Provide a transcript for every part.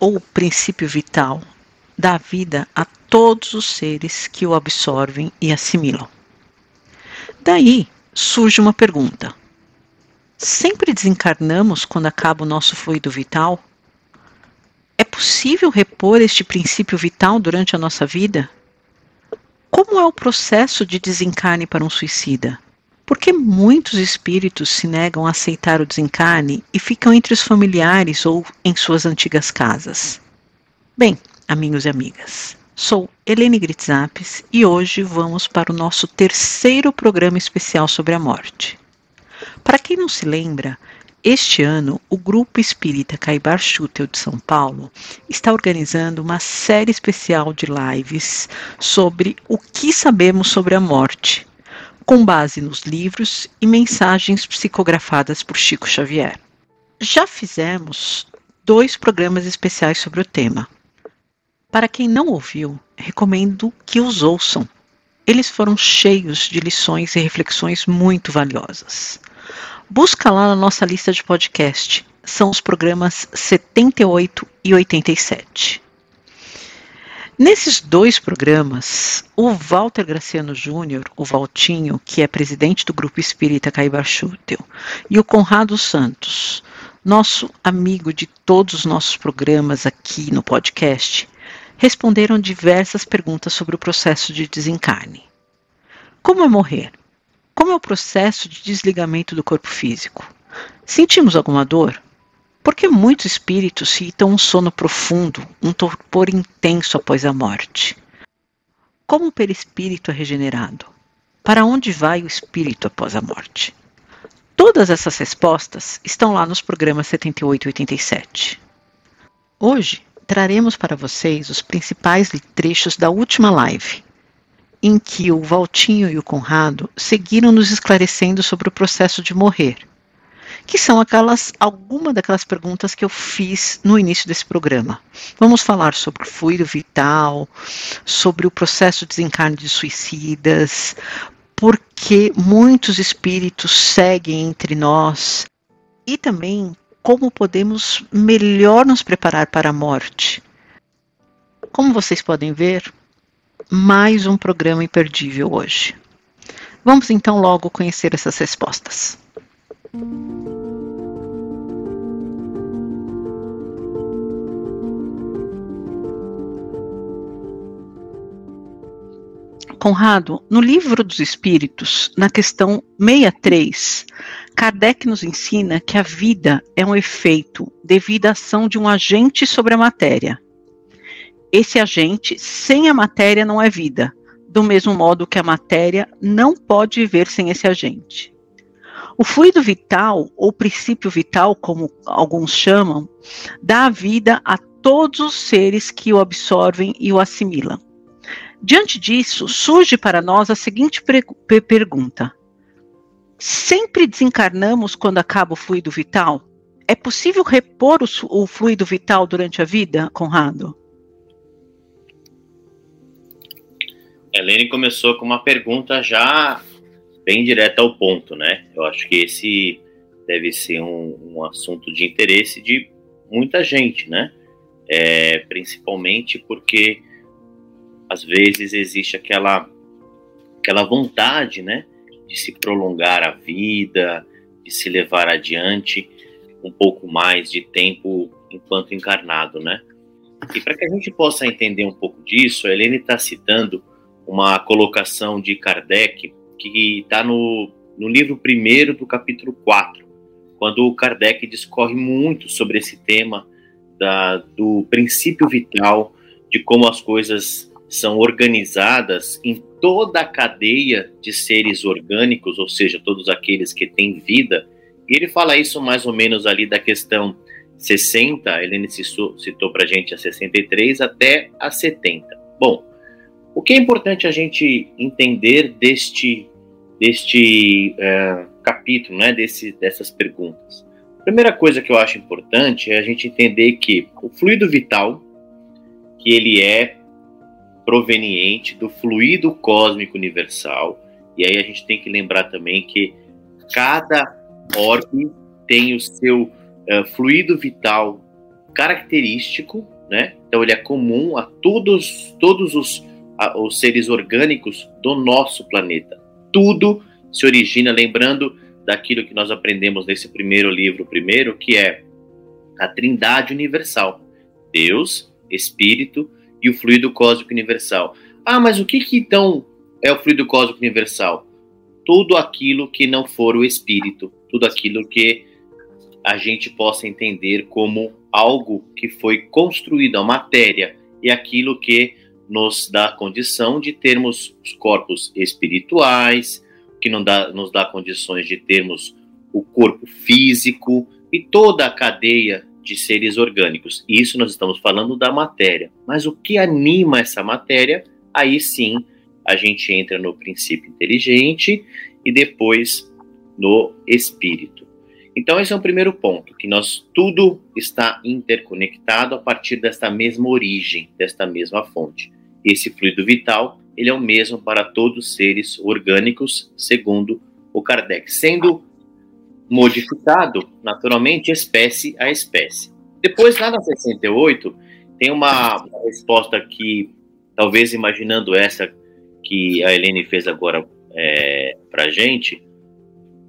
ou princípio vital, dá vida a todos os seres que o absorvem e assimilam. Daí surge uma pergunta: sempre desencarnamos quando acaba o nosso fluido vital? É possível repor este princípio vital durante a nossa vida? Como é o processo de desencarne para um suicida? Por que muitos espíritos se negam a aceitar o desencarne e ficam entre os familiares ou em suas antigas casas? Bem, amigos e amigas, sou Helene Gritzapes e hoje vamos para o nosso terceiro programa especial sobre a morte. Para quem não se lembra, este ano, o Grupo Espírita Caibar Schutel de São Paulo está organizando uma série especial de lives sobre o que sabemos sobre a morte, com base nos livros e mensagens psicografadas por Chico Xavier. Já fizemos dois programas especiais sobre o tema. Para quem não ouviu, recomendo que os ouçam. Eles foram cheios de lições e reflexões muito valiosas. Busca lá na nossa lista de podcast. São os programas 78 e 87. Nesses dois programas, o Walter Graciano Júnior, o Valtinho, que é presidente do Grupo Espírita Caibar Schutel, e o Conrado Santos, nosso amigo de todos os nossos programas aqui no podcast, responderam diversas perguntas sobre o processo de desencarne. Como é morrer? Como é o processo de desligamento do corpo físico? Sentimos alguma dor? Porque muitos espíritos citam um sono profundo, um torpor intenso após a morte. Como o perispírito é regenerado? Para onde vai o espírito após a morte? Todas essas respostas estão lá nos programas 78 e 87. Hoje traremos para vocês os principais trechos da última live, em que o Valtinho e o Conrado seguiram nos esclarecendo sobre o processo de morrer que são aquelas algumas daquelas perguntas que eu fiz no início desse programa. Vamos falar sobre fluido vital, sobre o processo de desencarne de suicidas, porque muitos espíritos seguem entre nós e também como podemos melhor nos preparar para a morte. Como vocês podem ver, mais um programa imperdível hoje. Vamos então logo conhecer essas respostas. Conrado, no livro dos Espíritos, na questão 63, Kardec nos ensina que a vida é um efeito devido à ação de um agente sobre a matéria. Esse agente, sem a matéria, não é vida, do mesmo modo que a matéria não pode viver sem esse agente. O fluido vital, ou princípio vital, como alguns chamam, dá vida a todos os seres que o absorvem e o assimilam. Diante disso, surge para nós a seguinte pergunta: Sempre desencarnamos quando acaba o fluido vital? É possível repor o, o fluido vital durante a vida, Conrado? Helene começou com uma pergunta já bem direta ao ponto, né? Eu acho que esse deve ser um, um assunto de interesse de muita gente, né? É, principalmente porque às vezes existe aquela aquela vontade, né, de se prolongar a vida, de se levar adiante um pouco mais de tempo enquanto encarnado, né? E para que a gente possa entender um pouco disso, a Helene está citando uma colocação de Kardec que está no, no livro primeiro do capítulo 4, quando o Kardec discorre muito sobre esse tema da, do princípio vital, de como as coisas são organizadas em toda a cadeia de seres orgânicos, ou seja, todos aqueles que têm vida. E ele fala isso mais ou menos ali da questão 60, a Helene citou para a gente a 63 até a 70. Bom, o que é importante a gente entender deste, deste uh, capítulo, né, desse, dessas perguntas? A primeira coisa que eu acho importante é a gente entender que o fluido vital, que ele é proveniente do fluido cósmico universal, e aí a gente tem que lembrar também que cada orbe tem o seu uh, fluido vital característico, né? Então ele é comum a todos, todos os, a, os seres orgânicos do nosso planeta. Tudo se origina, lembrando daquilo que nós aprendemos nesse primeiro livro, primeiro, que é a Trindade Universal: Deus, Espírito e o fluido cósmico universal. Ah, mas o que, que então é o fluido cósmico universal? Tudo aquilo que não for o Espírito, tudo aquilo que a gente possa entender como algo que foi construído, a matéria, e aquilo que nos dá condição de termos os corpos espirituais, que não dá, nos dá condições de termos o corpo físico e toda a cadeia de seres orgânicos. Isso nós estamos falando da matéria. Mas o que anima essa matéria? Aí sim a gente entra no princípio inteligente e depois no espírito. Então esse é o primeiro ponto, que nós tudo está interconectado a partir desta mesma origem, desta mesma fonte. Esse fluido vital, ele é o mesmo para todos os seres orgânicos, segundo o Kardec, sendo modificado naturalmente espécie a espécie. Depois lá na 68 tem uma resposta que talvez imaginando essa que a Helene fez agora é, para gente,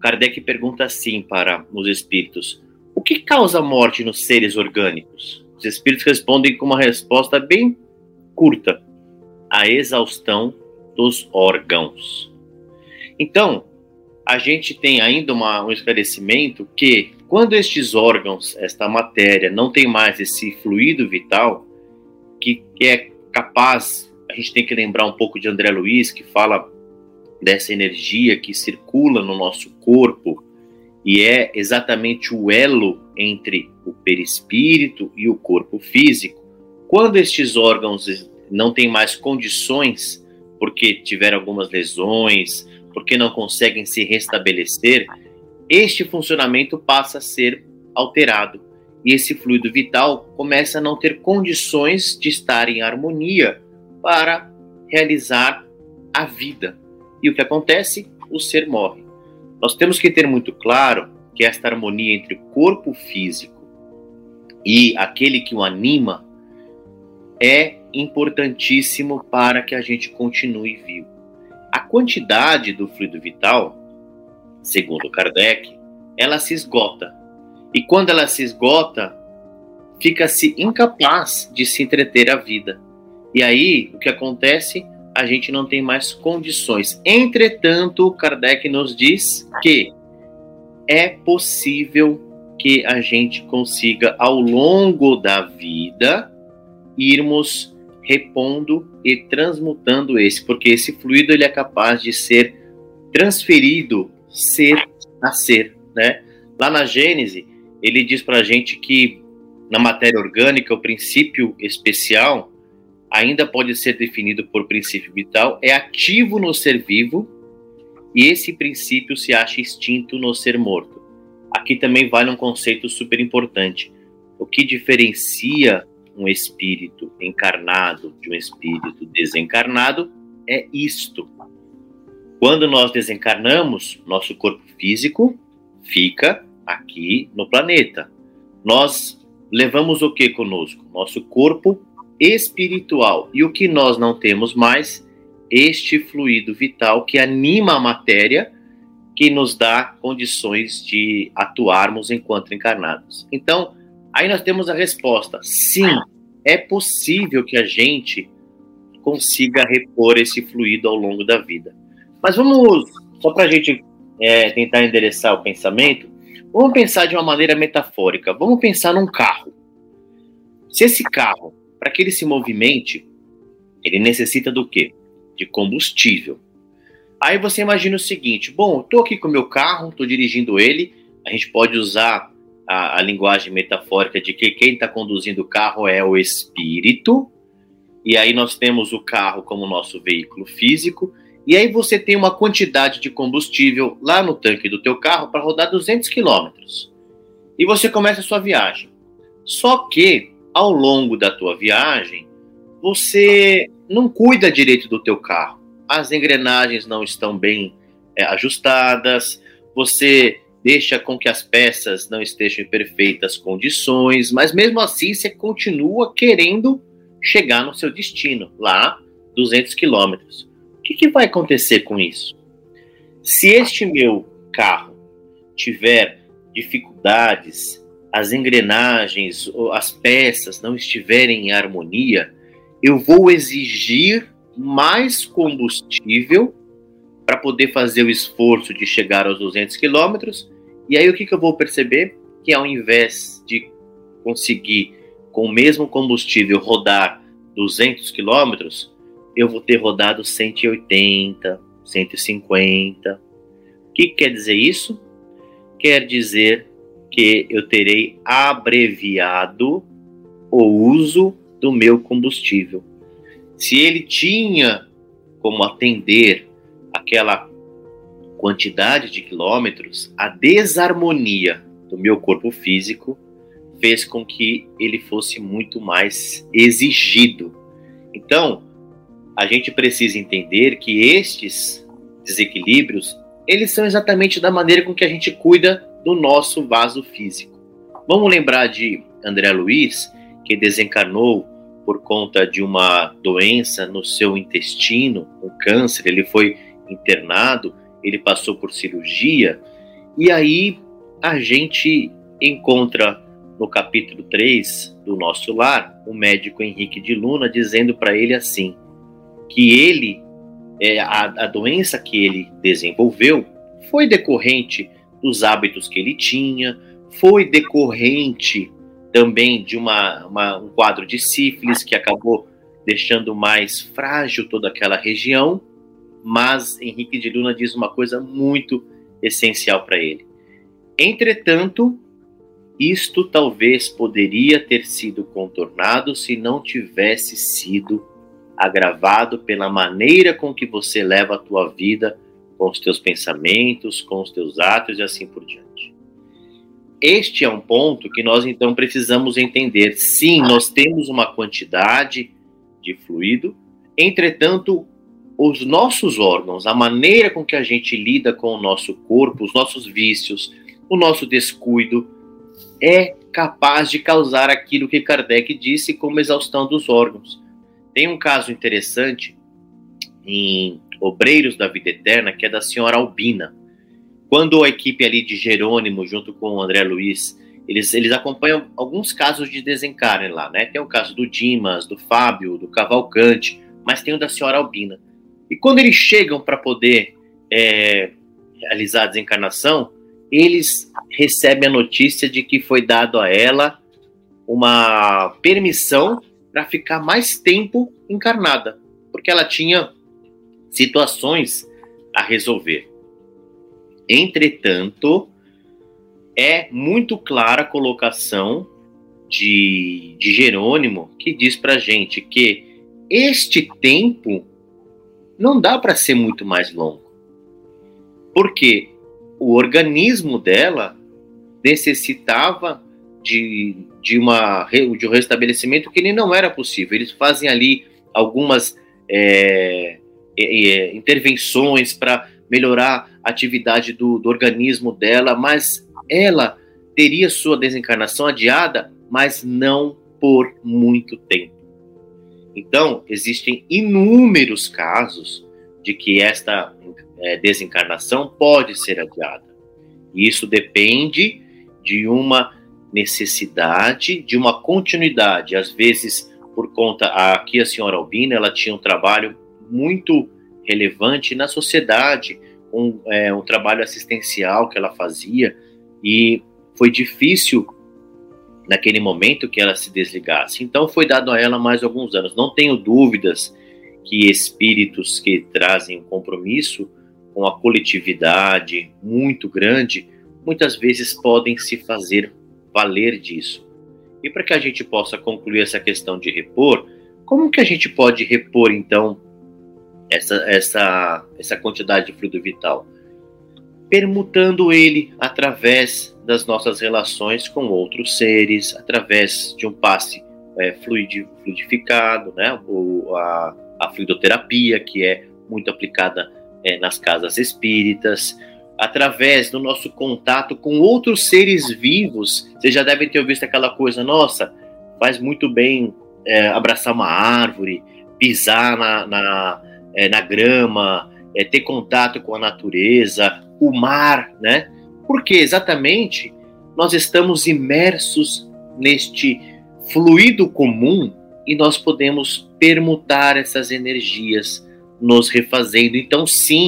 Kardec pergunta assim para os espíritos: o que causa a morte nos seres orgânicos? Os espíritos respondem com uma resposta bem curta: a exaustão dos órgãos. Então, a gente tem ainda uma, um esclarecimento que, quando estes órgãos, esta matéria, não tem mais esse fluido vital, que, é capaz, a gente tem que lembrar um pouco de André Luiz, que fala dessa energia que circula no nosso corpo e é exatamente o elo entre o perispírito e o corpo físico. Quando estes órgãos não têm mais condições, porque tiveram algumas lesões, porque não conseguem se restabelecer, este funcionamento passa a ser alterado e esse fluido vital começa a não ter condições de estar em harmonia para realizar a vida. E o que acontece? O ser morre. Nós temos que ter muito claro que esta harmonia entre o corpo físico e aquele que o anima é importantíssimo para que a gente continue vivo. A quantidade do fluido vital, segundo Kardec, ela se esgota. E quando ela se esgota, fica-se incapaz de se entreter a vida. E aí, o que acontece? a gente não tem mais condições. Entretanto, Kardec nos diz que é possível que a gente consiga, ao longo da vida, irmos repondo e transmutando esse, porque esse fluido ele é capaz de ser transferido ser a ser, né? Lá na Gênese, ele diz para a gente que na matéria orgânica, o princípio especial ainda pode ser definido por princípio vital, é ativo no ser vivo e esse princípio se acha extinto no ser morto. Aqui também vale um conceito super importante. O que diferencia um espírito encarnado de um espírito desencarnado é isto. Quando nós desencarnamos, nosso corpo físico fica aqui no planeta. Nós levamos o que conosco? Nosso corpo espiritual. E o que nós não temos mais? Este fluido vital que anima a matéria, que nos dá condições de atuarmos enquanto encarnados. Então, aí nós temos a resposta: sim, é possível que a gente consiga repor esse fluido ao longo da vida. Mas vamos, só para a gente é, tentar endereçar o pensamento, vamos pensar de uma maneira metafórica. Vamos pensar num carro. Se esse carro para que ele se movimente, ele necessita do quê? De combustível. Aí você imagina o seguinte: bom, estou aqui com o meu carro, estou dirigindo ele, a gente pode usar a, a linguagem metafórica de que quem está conduzindo o carro é o espírito, e aí nós temos o carro como nosso veículo físico, e aí você tem uma quantidade de combustível lá no tanque do teu carro para rodar 200 quilômetros. E você começa a sua viagem. Só que, ao longo da tua viagem, você não cuida direito do teu carro. As engrenagens não estão bem é, ajustadas, você deixa com que as peças não estejam em perfeitas condições, mas mesmo assim você continua querendo chegar no seu destino, lá 200 quilômetros. O que, que vai acontecer com isso? Se este meu carro tiver dificuldades, as engrenagens, as peças não estiverem em harmonia, eu vou exigir mais combustível para poder fazer o esforço de chegar aos 200 quilômetros. E aí o que, que eu vou perceber? Que ao invés de conseguir com o mesmo combustível rodar 200 quilômetros, eu vou ter rodado 180, 150. O que quer dizer isso? Quer dizer que eu terei abreviado o uso do meu combustível. Se ele tinha como atender aquela quantidade de quilômetros, a desarmonia do meu corpo físico fez com que ele fosse muito mais exigido. Então, a gente precisa entender que estes desequilíbrios, eles são exatamente da maneira com que a gente cuida do nosso vaso físico. Vamos lembrar de André Luiz, que desencarnou por conta de uma doença no seu intestino, um câncer, ele foi internado, ele passou por cirurgia, e aí a gente encontra no capítulo 3 do nosso lar o médico Henrique de Luna dizendo para ele assim: que ele, é, a, a doença que ele desenvolveu foi decorrente dos hábitos que ele tinha, foi decorrente também de uma, uma, um quadro de sífilis que acabou deixando mais frágil toda aquela região, mas Henrique de Luna diz uma coisa muito essencial para ele. Entretanto, isto talvez poderia ter sido contornado se não tivesse sido agravado pela maneira com que você leva a tua vida, com os teus pensamentos, com os teus atos e assim por diante. Este é um ponto que nós então precisamos entender. Sim, nós temos uma quantidade de fluido, entretanto, os nossos órgãos, a maneira com que a gente lida com o nosso corpo, os nossos vícios, o nosso descuido, é capaz de causar aquilo que Kardec disse como exaustão dos órgãos. Tem um caso interessante em Obreiros da Vida Eterna, que é da senhora Albina. Quando a equipe ali de Jerônimo, junto com o André Luiz, eles, eles acompanham alguns casos de desencarne lá, né? Tem o caso do Dimas, do Fábio, do Cavalcante, mas tem o da senhora Albina. E quando eles chegam para poder é, realizar a desencarnação, eles recebem a notícia de que foi dado a ela uma permissão para ficar mais tempo encarnada, porque ela tinha situações a resolver. Entretanto, é muito clara a colocação de, de Jerônimo, que diz para gente que este tempo não dá para ser muito mais longo. Porque o organismo dela necessitava de, de, uma, de um restabelecimento que ele não era possível. Eles fazem ali algumas é, é, intervenções para melhorar a atividade do, do organismo dela, mas ela teria sua desencarnação adiada, mas não por muito tempo. Então, existem inúmeros casos de que esta é, desencarnação pode ser adiada. E isso depende de uma necessidade de uma continuidade. Às vezes, por conta aqui a senhora Albina, ela tinha um trabalho muito relevante na sociedade, um, é, um trabalho assistencial que ela fazia e foi difícil naquele momento que ela se desligasse. Então foi dado a ela mais alguns anos. Não tenho dúvidas que espíritos que trazem um compromisso com a coletividade muito grande, muitas vezes podem se fazer valer disso. E para que a gente possa concluir essa questão de repor, como que a gente pode repor então essa, essa, essa quantidade de fluido vital? Permutando ele através das nossas relações com outros seres, através de um passe é, fluidificado, né? O, a, a fluidoterapia, que é muito aplicada é, nas casas espíritas, através do nosso contato com outros seres vivos. Vocês já devem ter visto aquela coisa, nossa, faz muito bem é, abraçar uma árvore, pisar na, na, é, na grama, é, ter contato com a natureza, o mar, né? Porque exatamente nós estamos imersos neste fluido comum e nós podemos permutar essas energias nos refazendo. Então, sim,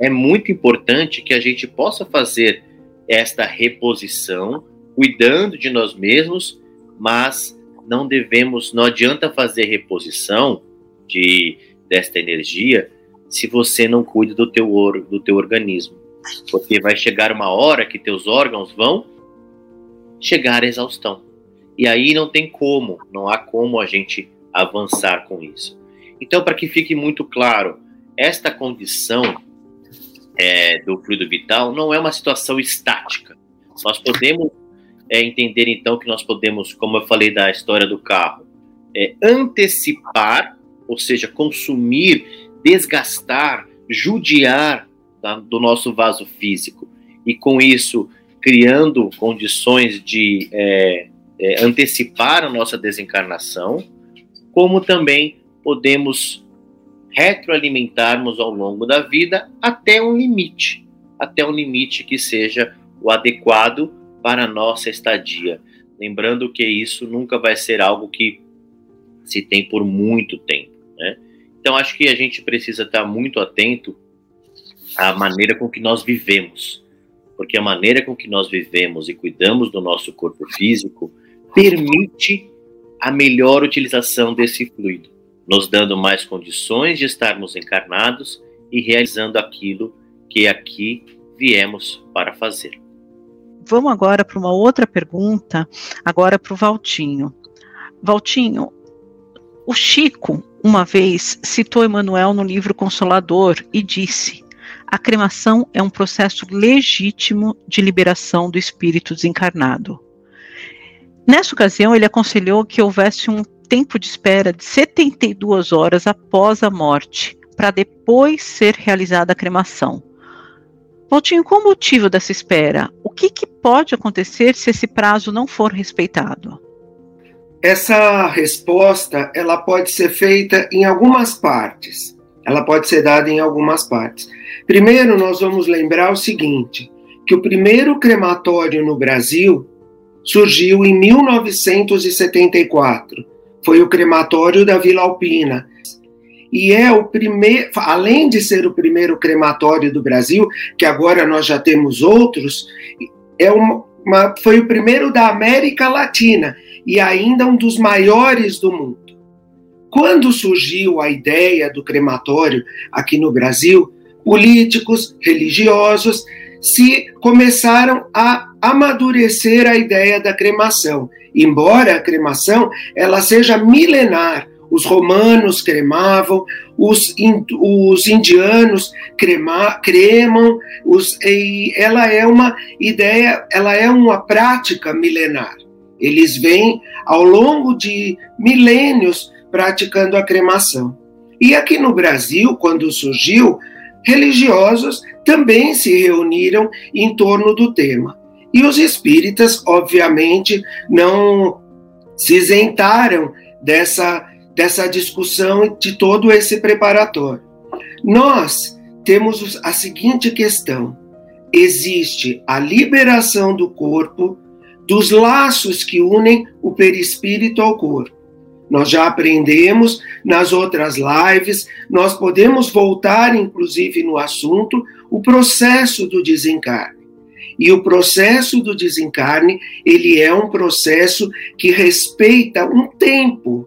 é muito importante que a gente possa fazer esta reposição, cuidando de nós mesmos, mas não devemos, não adianta fazer reposição de desta energia se você não cuida do teu do teu organismo, porque vai chegar uma hora que teus órgãos vão chegar à exaustão. E aí não tem como, não há como a gente avançar com isso. Então, para que fique muito claro, esta condição é, do fluido vital não é uma situação estática. Nós podemos é, entender então que nós podemos, como eu falei da história do carro, é, antecipar, ou seja, consumir, desgastar, judiar tá, do nosso vaso físico e com isso criando condições de é, é, antecipar a nossa desencarnação, como também podemos retroalimentarmos ao longo da vida até um limite, até um limite que seja o adequado para a nossa estadia. Lembrando que isso nunca vai ser algo que se tem por muito tempo, né? Então acho que a gente precisa estar muito atento à maneira com que nós vivemos, porque a maneira com que nós vivemos e cuidamos do nosso corpo físico permite a melhor utilização desse fluido, nos dando mais condições de estarmos encarnados e realizando aquilo que aqui viemos para fazer. Vamos agora para uma outra pergunta, agora para o Valtinho. Valtinho, o Chico, uma vez, citou Emmanuel no livro Consolador e disse: a cremação é um processo legítimo de liberação do espírito desencarnado. Nessa ocasião, ele aconselhou que houvesse um tempo de espera de 72 horas após a morte, para depois ser realizada a cremação. Valtinho, qual o motivo dessa espera? O que, que pode acontecer se esse prazo não for respeitado? Essa resposta ela pode ser feita em algumas partes. Ela pode ser dada em algumas partes. Primeiro, nós vamos lembrar o seguinte: que o primeiro crematório no Brasil surgiu em 1974. Foi o crematório da Vila Alpina. E é o primeiro, além de ser o primeiro crematório do Brasil, que agora nós já temos outros, é uma, uma, foi o primeiro da América Latina e ainda um dos maiores do mundo. Quando surgiu a ideia do crematório aqui no Brasil, políticos, religiosos se começaram a amadurecer a ideia da cremação. Embora a cremação ela seja milenar, os romanos cremavam, os, os indianos crema, cremam, os, ela é uma ideia, ela é uma prática milenar. Eles vêm ao longo de milênios praticando a cremação. E aqui no Brasil, quando surgiu, religiosos também se reuniram em torno do tema. E os espíritas, obviamente, não se isentaram dessa, dessa discussão de todo esse preparatório. Nós temos a seguinte questão: existe a liberação do corpo dos laços que unem o perispírito ao corpo. Nós já aprendemos nas outras lives, nós podemos voltar, inclusive, no assunto, o processo do desencarne. E o processo do desencarne, ele é um processo que respeita um tempo.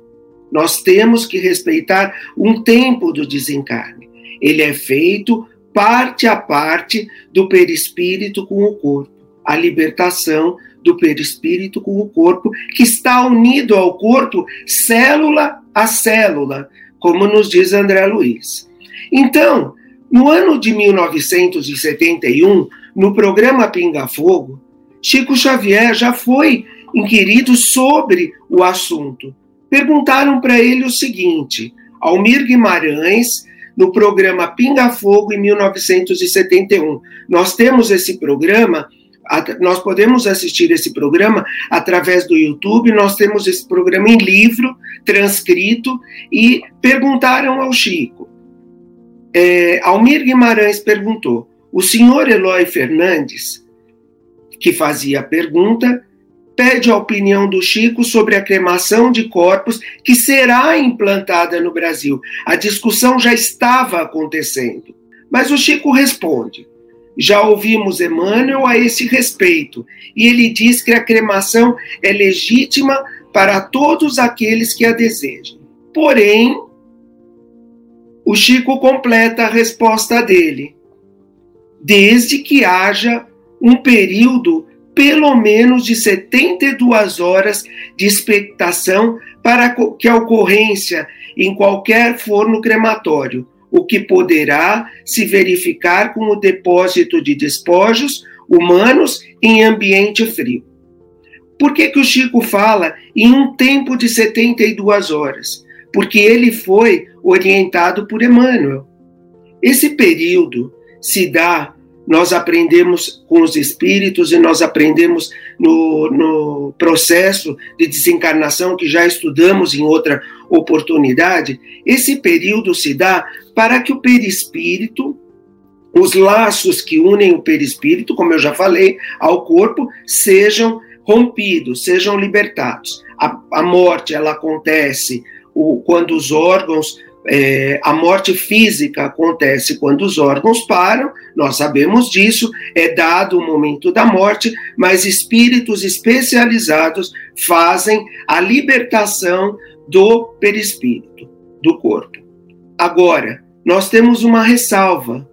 Nós temos que respeitar um tempo do desencarne. Ele é feito parte a parte do perispírito com o corpo, a libertação do perispírito com o corpo, que está unido ao corpo célula a célula, como nos diz André Luiz. Então, no ano de 1971, no programa Pinga Fogo, Chico Xavier já foi inquirido sobre o assunto. Perguntaram para ele o seguinte: Almir Guimarães, no programa Pinga Fogo, em 1971. Nós temos esse programa nós podemos assistir esse programa através do YouTube, nós temos esse programa em livro, transcrito, e perguntaram ao Chico. É, Almir Guimarães perguntou: o senhor Eloy Fernandes, que fazia a pergunta, pede a opinião do Chico sobre a cremação de corpos que será implantada no Brasil. A discussão já estava acontecendo. Mas o Chico responde: já ouvimos Emmanuel a esse respeito, e ele diz que a cremação é legítima para todos aqueles que a desejam. Porém, o Chico completa a resposta dele, desde que haja um período pelo menos de 72 horas de expectação para que a ocorrência em qualquer forno crematório o que poderá se verificar com o depósito de despojos humanos em ambiente frio. Por que, que o Chico fala em um tempo de 72 horas? Porque ele foi orientado por Emmanuel. Esse período se dá nós aprendemos com os espíritos e nós aprendemos no, no processo de desencarnação que já estudamos em outra oportunidade. Esse período se dá para que o perispírito, os laços que unem o perispírito, como eu já falei, ao corpo, sejam rompidos, sejam libertados. A, a morte ela acontece o, quando os órgãos é, a morte física acontece quando os órgãos param, nós sabemos disso, é dado o momento da morte, mas espíritos especializados fazem a libertação do perispírito, do corpo. Agora, nós temos uma ressalva,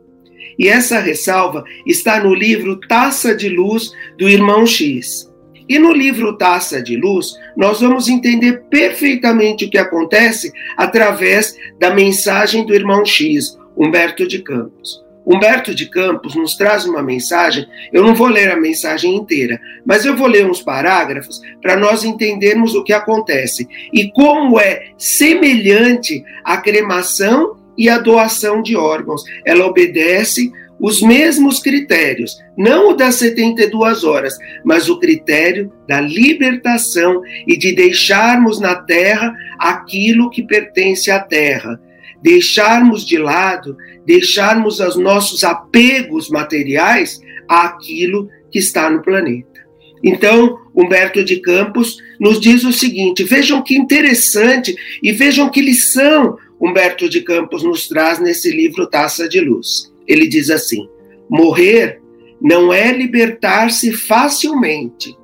e essa ressalva está no livro Taça de Luz do Irmão X. E no livro Taça de Luz, nós vamos entender perfeitamente o que acontece através da mensagem do irmão X, Humberto de Campos. Humberto de Campos nos traz uma mensagem, eu não vou ler a mensagem inteira, mas eu vou ler uns parágrafos para nós entendermos o que acontece e como é semelhante a cremação e a doação de órgãos. Ela obedece os mesmos critérios, não o das 72 horas, mas o critério da libertação e de deixarmos na terra aquilo que pertence à terra, deixarmos de lado, deixarmos os nossos apegos materiais àquilo que está no planeta. Então, Humberto de Campos nos diz o seguinte: vejam que interessante e vejam que lição Humberto de Campos nos traz nesse livro Taça de Luz. Ele diz assim: morrer não é libertar-se facilmente.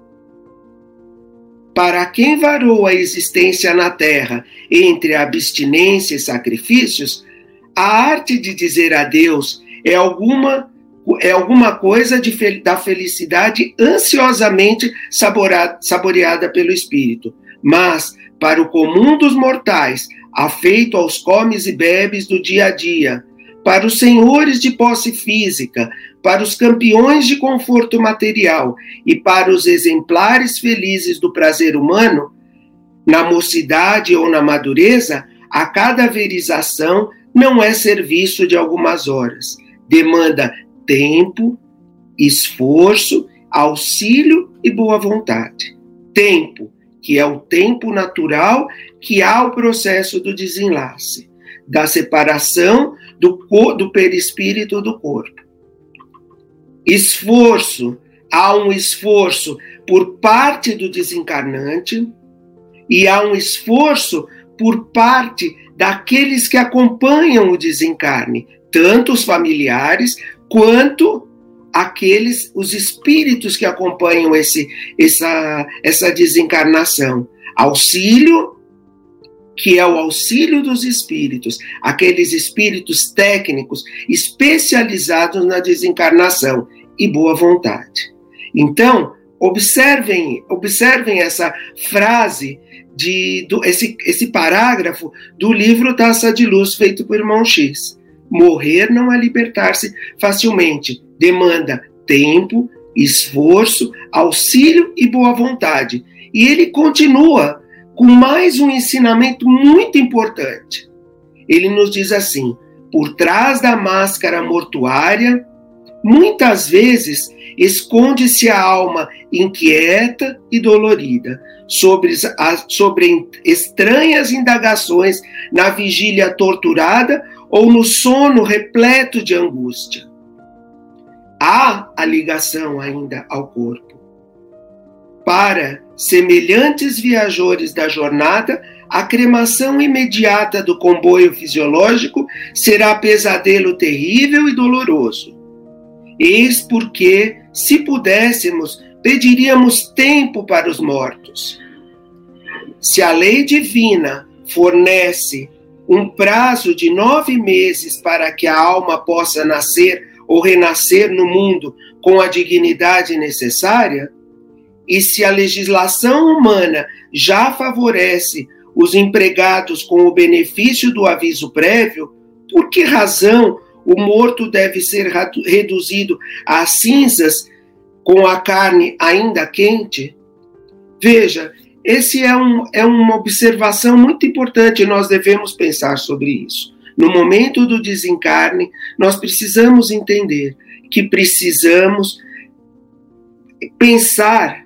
Para quem varou a existência na terra entre abstinência e sacrifícios, a arte de dizer adeus é alguma é alguma coisa de, da felicidade ansiosamente saboreada, saboreada pelo espírito. Mas, para o comum dos mortais, afeito aos comes e bebes do dia a dia, para os senhores de posse física, para os campeões de conforto material e para os exemplares felizes do prazer humano, na mocidade ou na madureza, a cadaverização não é serviço de algumas horas. Demanda tempo, esforço, auxílio e boa vontade. Tempo, que é o tempo natural que há o processo do desenlace, da separação do, do perispírito do corpo. Esforço, há um esforço por parte do desencarnante e há um esforço por parte daqueles que acompanham o desencarne, tanto os familiares quanto aqueles os espíritos que acompanham esse essa essa desencarnação. Auxílio que é o auxílio dos espíritos, aqueles espíritos técnicos especializados na desencarnação e boa vontade. Então, Observem, observem essa frase de do, esse, esse parágrafo do livro Taça de Luz feito por irmão X. Morrer não é libertar-se facilmente, demanda tempo, esforço, auxílio e boa vontade. E ele continua com mais um ensinamento muito importante. Ele nos diz assim: por trás da máscara mortuária, muitas vezes esconde-se a alma inquieta e dolorida sobre, sobre estranhas indagações na vigília torturada ou no sono repleto de angústia. Há a ligação ainda ao corpo. Para semelhantes viajores da jornada, a cremação imediata do comboio fisiológico será pesadelo terrível e doloroso. Eis porque, se pudéssemos, pediríamos tempo para os mortos. Se a lei divina fornece um prazo de nove meses para que a alma possa nascer ou renascer no mundo com a dignidade necessária, e se a legislação humana já favorece os empregados com o benefício do aviso prévio, por que razão o morto deve ser reduzido a cinzas com a carne ainda quente? Veja, esse é, um, é uma observação muito importante, nós devemos pensar sobre isso. No momento do desencarne, nós precisamos entender que precisamos pensar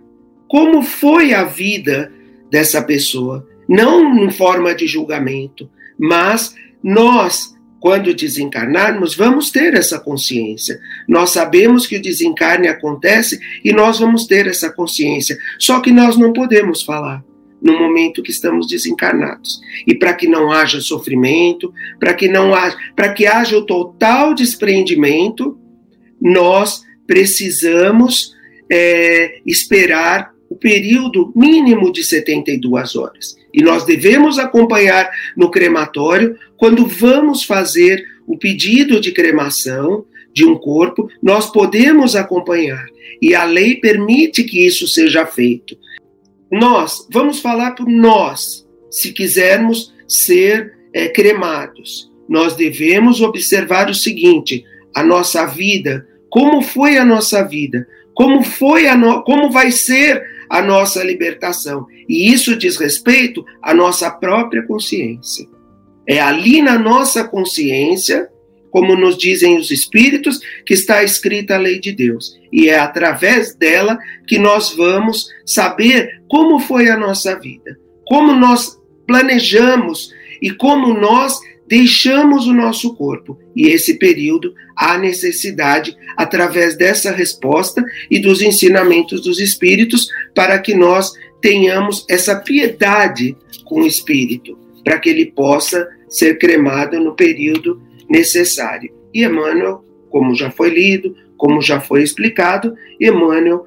como foi a vida dessa pessoa, não em forma de julgamento, mas nós, quando desencarnarmos, vamos ter essa consciência. Nós sabemos que o desencarne acontece e nós vamos ter essa consciência, só que nós não podemos falar no momento que estamos desencarnados. E para que não haja sofrimento, para que não haja, para que haja o total desprendimento, nós precisamos é, esperar período mínimo de 72 horas. E nós devemos acompanhar no crematório quando vamos fazer o pedido de cremação de um corpo, nós podemos acompanhar. E a lei permite que isso seja feito. Nós, vamos falar por nós, se quisermos ser é, cremados. Nós devemos observar o seguinte: a nossa vida, como foi a nossa vida, como foi a no... como vai ser a nossa libertação. E isso diz respeito à nossa própria consciência. É ali na nossa consciência, como nos dizem os espíritos, que está escrita a lei de Deus. E é através dela que nós vamos saber como foi a nossa vida, como nós planejamos e como nós deixamos o nosso corpo. E esse período há necessidade, através dessa resposta e dos ensinamentos dos Espíritos, para que nós tenhamos essa piedade com o Espírito, para que ele possa ser cremado no período necessário. E Emmanuel, como já foi lido, como já foi explicado, Emmanuel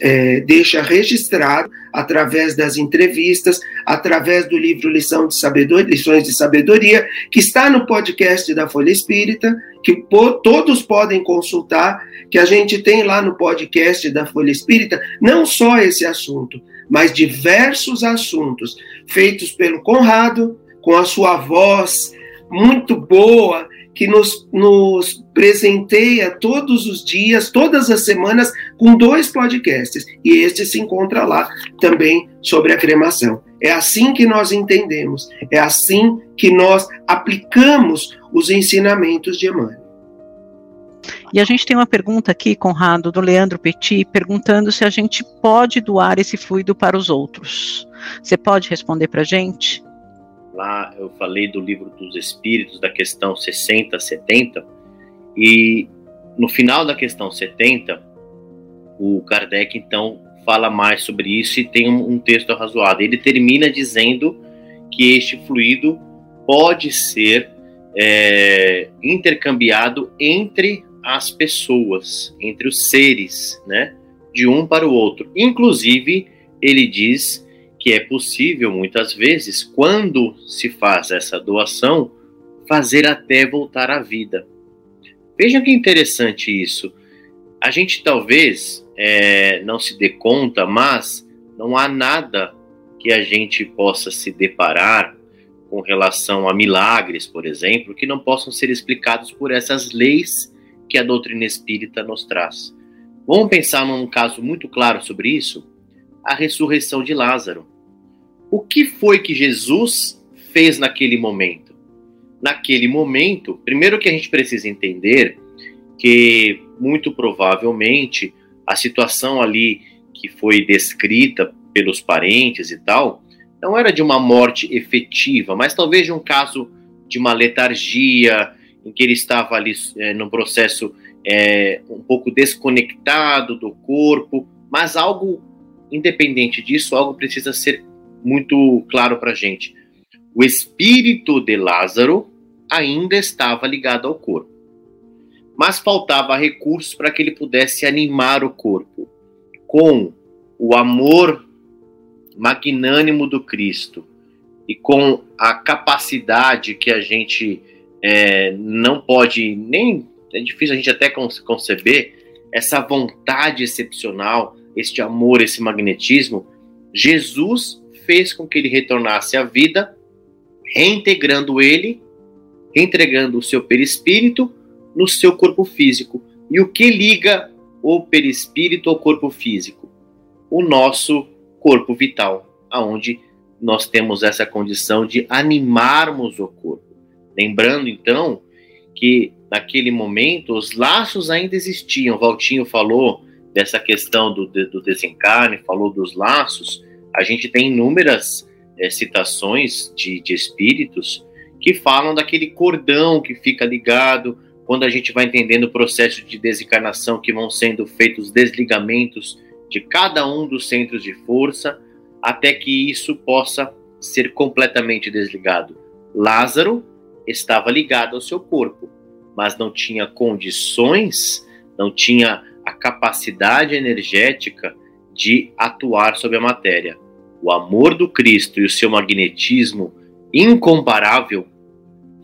é, deixa registrado através das entrevistas, através do livro Lição de Sabedoria, Lições de Sabedoria, que está no podcast da Folha Espírita, que po todos podem consultar, que a gente tem lá no podcast da Folha Espírita, não só esse assunto, mas diversos assuntos feitos pelo Conrado, com a sua voz muito boa, que nos, nos presenteia todos os dias, todas as semanas, com dois podcasts. E este se encontra lá também sobre a cremação. É assim que nós entendemos, é assim que nós aplicamos os ensinamentos de Emmanuel. E a gente tem uma pergunta aqui, Conrado, do Leandro Petit, perguntando se a gente pode doar esse fluido para os outros. Você pode responder para a gente? Lá eu falei do livro dos Espíritos, da questão 60, 70, e no final da questão 70, o Kardec então fala mais sobre isso e tem um, um texto razoado. Ele termina dizendo que este fluido pode ser é, intercambiado entre as pessoas, entre os seres, né, de um para o outro. Inclusive, ele diz que é possível muitas vezes, quando se faz essa doação, fazer até voltar à vida. Vejam que interessante isso. A gente talvez é, não se dê conta, mas não há nada que a gente possa se deparar com relação a milagres, por exemplo, que não possam ser explicados por essas leis que a doutrina espírita nos traz. Vamos pensar num caso muito claro sobre isso? A ressurreição de Lázaro. O que foi que Jesus fez naquele momento? Naquele momento, primeiro que a gente precisa entender que muito provavelmente a situação ali que foi descrita pelos parentes e tal, não era de uma morte efetiva, mas talvez de um caso de uma letargia, em que ele estava ali é, num processo é, um pouco desconectado do corpo, mas algo independente disso, algo precisa ser muito claro para a gente. O espírito de Lázaro ainda estava ligado ao corpo, mas faltava recursos para que ele pudesse animar o corpo com o amor magnânimo do Cristo e com a capacidade que a gente é, não pode nem é difícil a gente até conceber essa vontade excepcional, este amor, esse magnetismo. Jesus fez com que ele retornasse à vida, reintegrando ele, entregando o seu perispírito no seu corpo físico. E o que liga o perispírito ao corpo físico? O nosso corpo vital, aonde nós temos essa condição de animarmos o corpo. Lembrando então que naquele momento os laços ainda existiam. Valtinho falou dessa questão do, do desencarne, falou dos laços. A gente tem inúmeras é, citações de, de espíritos que falam daquele cordão que fica ligado quando a gente vai entendendo o processo de desencarnação que vão sendo feitos desligamentos de cada um dos centros de força até que isso possa ser completamente desligado. Lázaro estava ligado ao seu corpo, mas não tinha condições, não tinha a capacidade energética de atuar sobre a matéria. O amor do Cristo e o seu magnetismo incomparável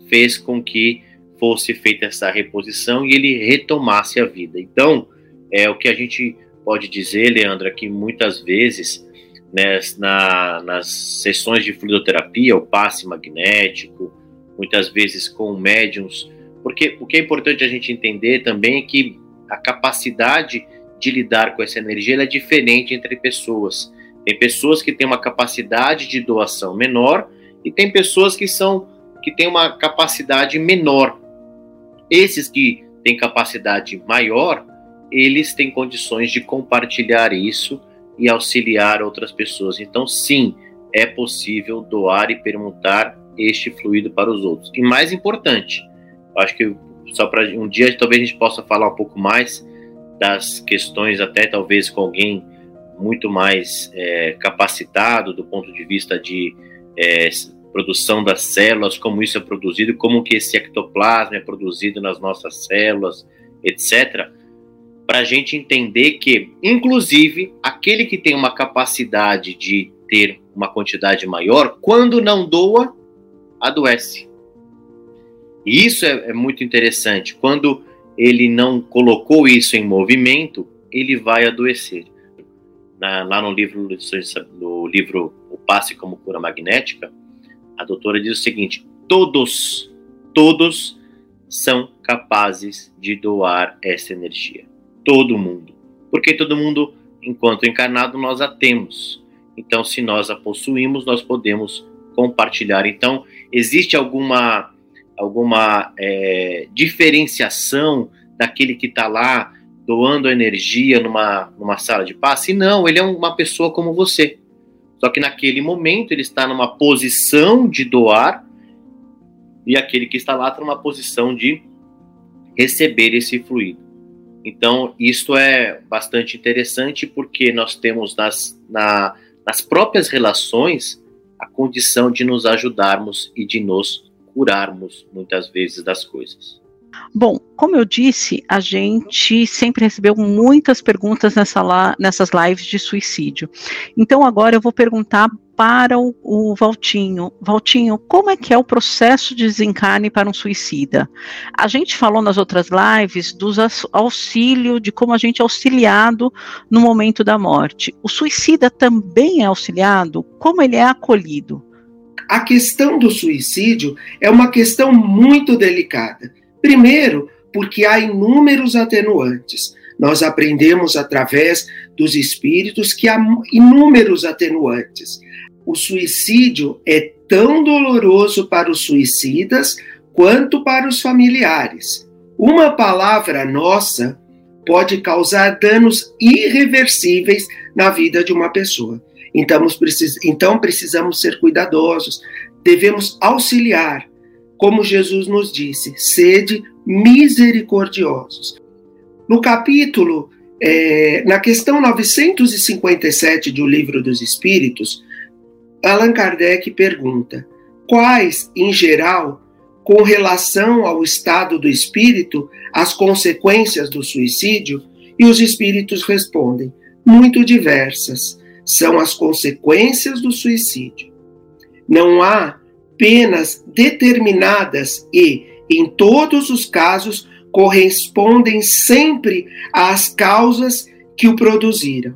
fez com que fosse feita essa reposição e ele retomasse a vida. Então, é o que a gente pode dizer, Leandra, que muitas vezes né, na, nas sessões de fluidoterapia, o passe magnético, muitas vezes com médiums, porque o que é importante a gente entender também é que a capacidade de lidar com essa energia é diferente entre pessoas. Tem pessoas que têm uma capacidade de doação menor e tem pessoas que são que têm uma capacidade menor. Esses que têm capacidade maior, eles têm condições de compartilhar isso e auxiliar outras pessoas. Então, sim, é possível doar e permutar este fluido para os outros. E mais importante, acho que só para um dia talvez a gente possa falar um pouco mais das questões, até talvez com alguém muito mais é, capacitado do ponto de vista de é, produção das células, como isso é produzido, como que esse ectoplasma é produzido nas nossas células, etc para a gente entender que, inclusive, aquele que tem uma capacidade de ter uma quantidade maior, quando não doa, adoece. E isso é, é muito interessante. Quando ele não colocou isso em movimento, ele vai adoecer. Na, lá no livro, no livro O Passe como Cura Magnética, a doutora diz o seguinte: todos, todos são capazes de doar essa energia todo mundo. Porque todo mundo, enquanto encarnado, nós a temos. Então, se nós a possuímos, nós podemos compartilhar. Então, existe alguma, alguma é, diferenciação daquele que está lá doando energia numa, numa sala de passe? Não, ele é uma pessoa como você. Só que naquele momento ele está numa posição de doar e aquele que está lá está numa posição de receber esse fluido. Então, isso é bastante interessante porque nós temos nas, na, nas próprias relações a condição de nos ajudarmos e de nos curarmos muitas vezes das coisas. Bom, como eu disse, a gente sempre recebeu muitas perguntas nessa nessas lives de suicídio. Então agora eu vou perguntar para o, o Valtinho. Valtinho, como é que é o processo de desencarne para um suicida? A gente falou nas outras lives dos auxílio, de como a gente é auxiliado no momento da morte. O suicida também é auxiliado? Como ele é acolhido? A questão do suicídio é uma questão muito delicada. Primeiro, porque há inúmeros atenuantes. Nós aprendemos através dos espíritos que há inúmeros atenuantes. O suicídio é tão doloroso para os suicidas quanto para os familiares. Uma palavra nossa pode causar danos irreversíveis na vida de uma pessoa. Então, então precisamos ser cuidadosos, devemos auxiliar, como Jesus nos disse, sede misericordiosos. No capítulo, é, na questão 957 do Livro dos Espíritos, Allan Kardec pergunta: quais, em geral, com relação ao estado do espírito, as consequências do suicídio? E os espíritos respondem: muito diversas. São as consequências do suicídio. Não há penas determinadas e, em todos os casos, correspondem sempre às causas que o produziram.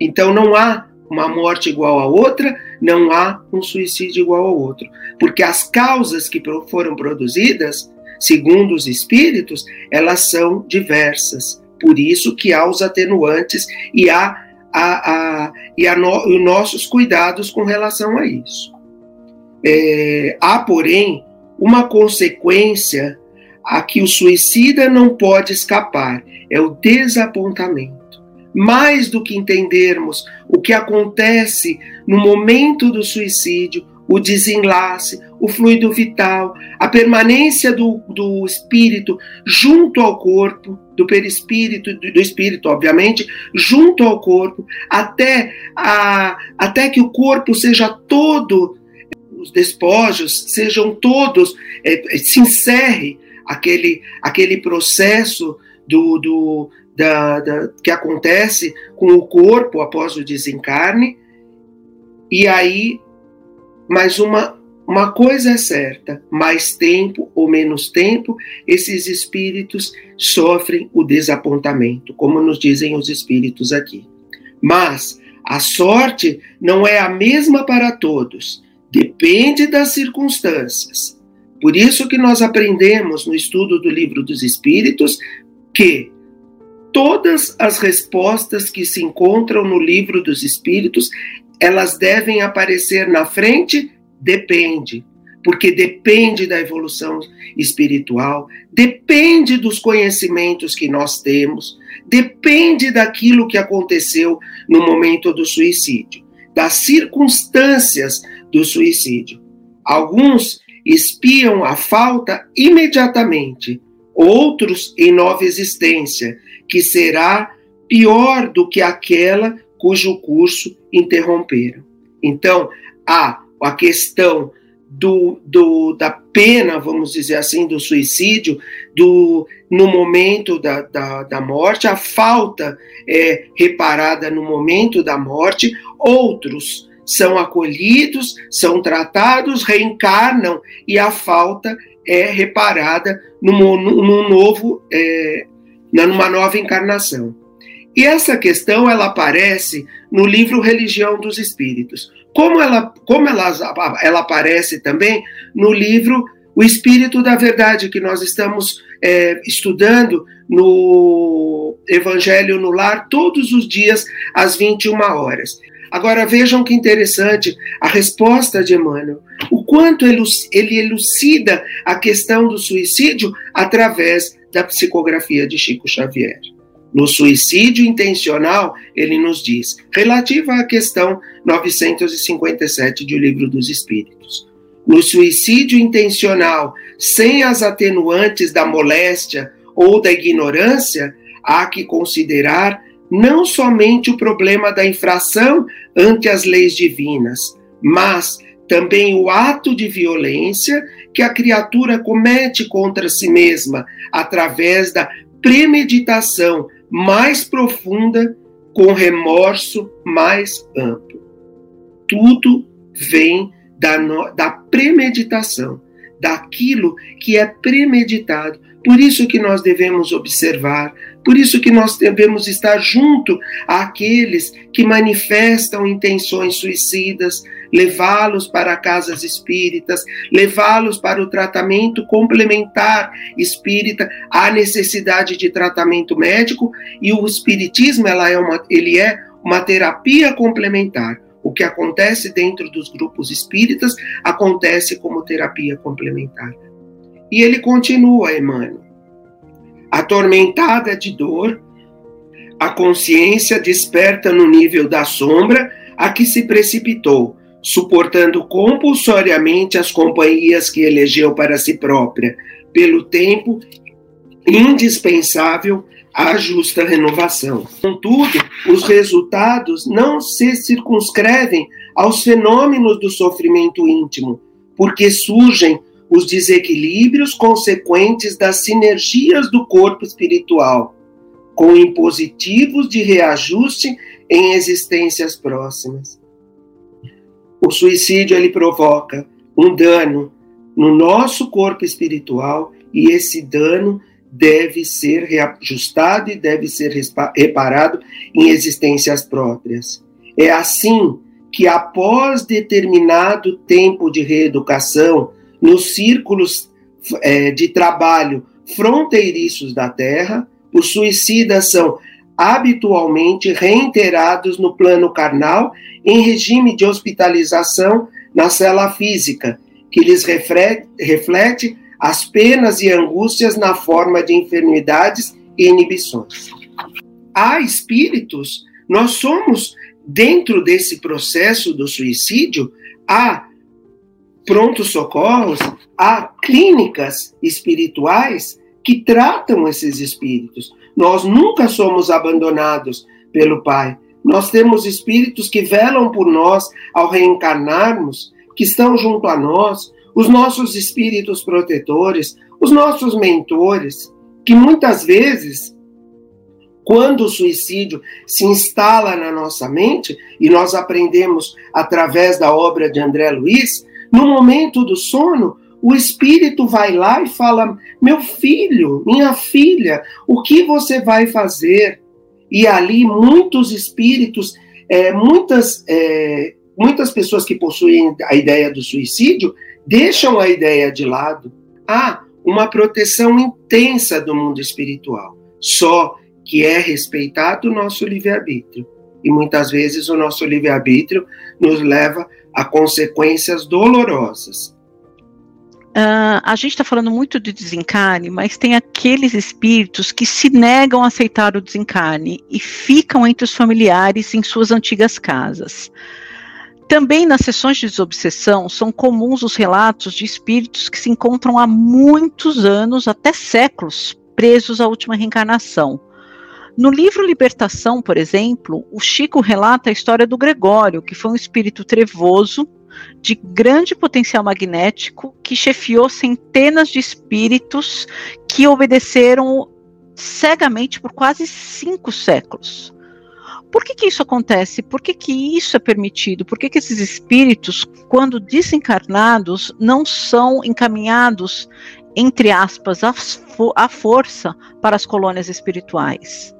Então não há uma morte igual a outra, não há um suicídio igual ao outro, porque as causas que foram produzidas, segundo os espíritos, elas são diversas. Por isso que há os atenuantes e há, a, a, e há no, os nossos cuidados com relação a isso. É, há, porém, uma consequência a que o suicida não pode escapar: é o desapontamento. Mais do que entendermos o que acontece no momento do suicídio, o desenlace, o fluido vital, a permanência do, do espírito junto ao corpo, do perispírito, do, do espírito, obviamente, junto ao corpo, até, a, até que o corpo seja todo os despojos sejam todos, é, se encerre aquele, aquele processo do, do, da, da, que acontece com o corpo após o desencarne, e aí, mais uma, uma coisa é certa: mais tempo ou menos tempo, esses espíritos sofrem o desapontamento, como nos dizem os espíritos aqui. Mas a sorte não é a mesma para todos. Depende das circunstâncias. Por isso que nós aprendemos no estudo do livro dos Espíritos que todas as respostas que se encontram no livro dos Espíritos, elas devem aparecer na frente, depende, porque depende da evolução espiritual, depende dos conhecimentos que nós temos, depende daquilo que aconteceu no momento do suicídio, das circunstâncias do suicídio. Alguns espiam a falta imediatamente, outros em nova existência, que será pior do que aquela cujo curso interromperam. Então, há a questão do, do, da pena, vamos dizer assim, do suicídio, do, no momento da, da, da morte, a falta é reparada no momento da morte, outros são acolhidos, são tratados, reencarnam e a falta é reparada num, num novo, é, numa nova encarnação. E essa questão ela aparece no livro Religião dos Espíritos, como ela, como ela, ela aparece também no livro O Espírito da Verdade, que nós estamos é, estudando no Evangelho no Lar todos os dias às 21 horas. Agora vejam que interessante a resposta de Emmanuel. O quanto ele elucida a questão do suicídio através da psicografia de Chico Xavier. No suicídio intencional, ele nos diz, relativa à questão 957 do Livro dos Espíritos. No suicídio intencional, sem as atenuantes da moléstia ou da ignorância, há que considerar não somente o problema da infração ante as leis divinas, mas também o ato de violência que a criatura comete contra si mesma através da premeditação mais profunda com remorso mais amplo. Tudo vem da, no, da premeditação, daquilo que é premeditado. Por isso que nós devemos observar, por isso que nós devemos estar junto àqueles que manifestam intenções suicidas, levá-los para casas espíritas, levá-los para o tratamento complementar espírita, há necessidade de tratamento médico e o espiritismo ela é uma, ele é uma terapia complementar. O que acontece dentro dos grupos espíritas acontece como terapia complementar. E ele continua, Emmanuel. Atormentada de dor, a consciência desperta no nível da sombra a que se precipitou, suportando compulsoriamente as companhias que elegeu para si própria, pelo tempo indispensável à justa renovação. Contudo, os resultados não se circunscrevem aos fenômenos do sofrimento íntimo, porque surgem os desequilíbrios consequentes das sinergias do corpo espiritual, com impositivos de reajuste em existências próximas. O suicídio ele provoca um dano no nosso corpo espiritual e esse dano deve ser reajustado e deve ser reparado em existências próprias. É assim que após determinado tempo de reeducação nos círculos é, de trabalho fronteiriços da Terra, os suicidas são habitualmente reiterados no plano carnal em regime de hospitalização na cela física, que lhes reflete, reflete as penas e angústias na forma de enfermidades e inibições. Há espíritos, nós somos, dentro desse processo do suicídio, há prontos socorros, há clínicas espirituais que tratam esses espíritos. Nós nunca somos abandonados pelo Pai. Nós temos espíritos que velam por nós ao reencarnarmos, que estão junto a nós, os nossos espíritos protetores, os nossos mentores, que muitas vezes, quando o suicídio se instala na nossa mente, e nós aprendemos através da obra de André Luiz, no momento do sono, o espírito vai lá e fala: Meu filho, minha filha, o que você vai fazer? E ali muitos espíritos, é, muitas, é, muitas pessoas que possuem a ideia do suicídio deixam a ideia de lado. Há uma proteção intensa do mundo espiritual, só que é respeitado o nosso livre-arbítrio. E muitas vezes o nosso livre-arbítrio nos leva a consequências dolorosas. Uh, a gente está falando muito de desencarne, mas tem aqueles espíritos que se negam a aceitar o desencarne e ficam entre os familiares em suas antigas casas. Também nas sessões de desobsessão são comuns os relatos de espíritos que se encontram há muitos anos, até séculos, presos à última reencarnação. No livro Libertação, por exemplo, o Chico relata a história do Gregório, que foi um espírito trevoso de grande potencial magnético que chefiou centenas de espíritos que obedeceram cegamente por quase cinco séculos. Por que, que isso acontece? Por que, que isso é permitido? Por que, que esses espíritos, quando desencarnados, não são encaminhados, entre aspas, à força para as colônias espirituais?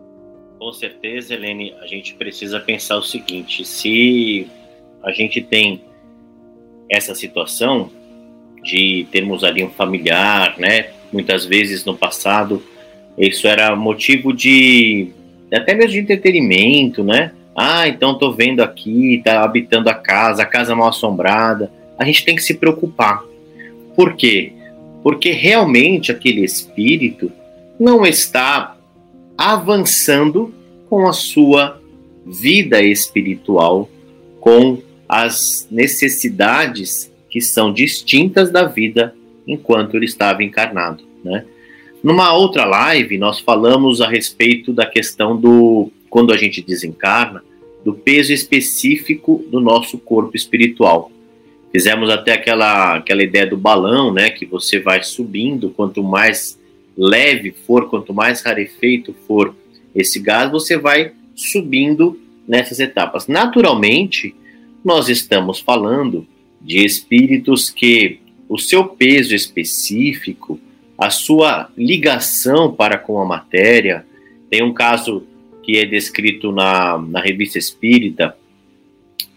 Com certeza, Helene, a gente precisa pensar o seguinte: se a gente tem essa situação de termos ali um familiar, né? Muitas vezes no passado isso era motivo de até mesmo de entretenimento, né? Ah, então tô vendo aqui, tá habitando a casa, a casa mal assombrada. A gente tem que se preocupar. Por quê? Porque realmente aquele espírito não está avançando com a sua vida espiritual, com as necessidades que são distintas da vida enquanto ele estava encarnado, né? Numa outra live, nós falamos a respeito da questão do quando a gente desencarna, do peso específico do nosso corpo espiritual. Fizemos até aquela, aquela ideia do balão, né? Que você vai subindo, quanto mais leve for, quanto mais rarefeito for esse gás, você vai subindo nessas etapas. Naturalmente, nós estamos falando de espíritos que o seu peso específico, a sua ligação para com a matéria, tem um caso que é descrito na, na revista Espírita,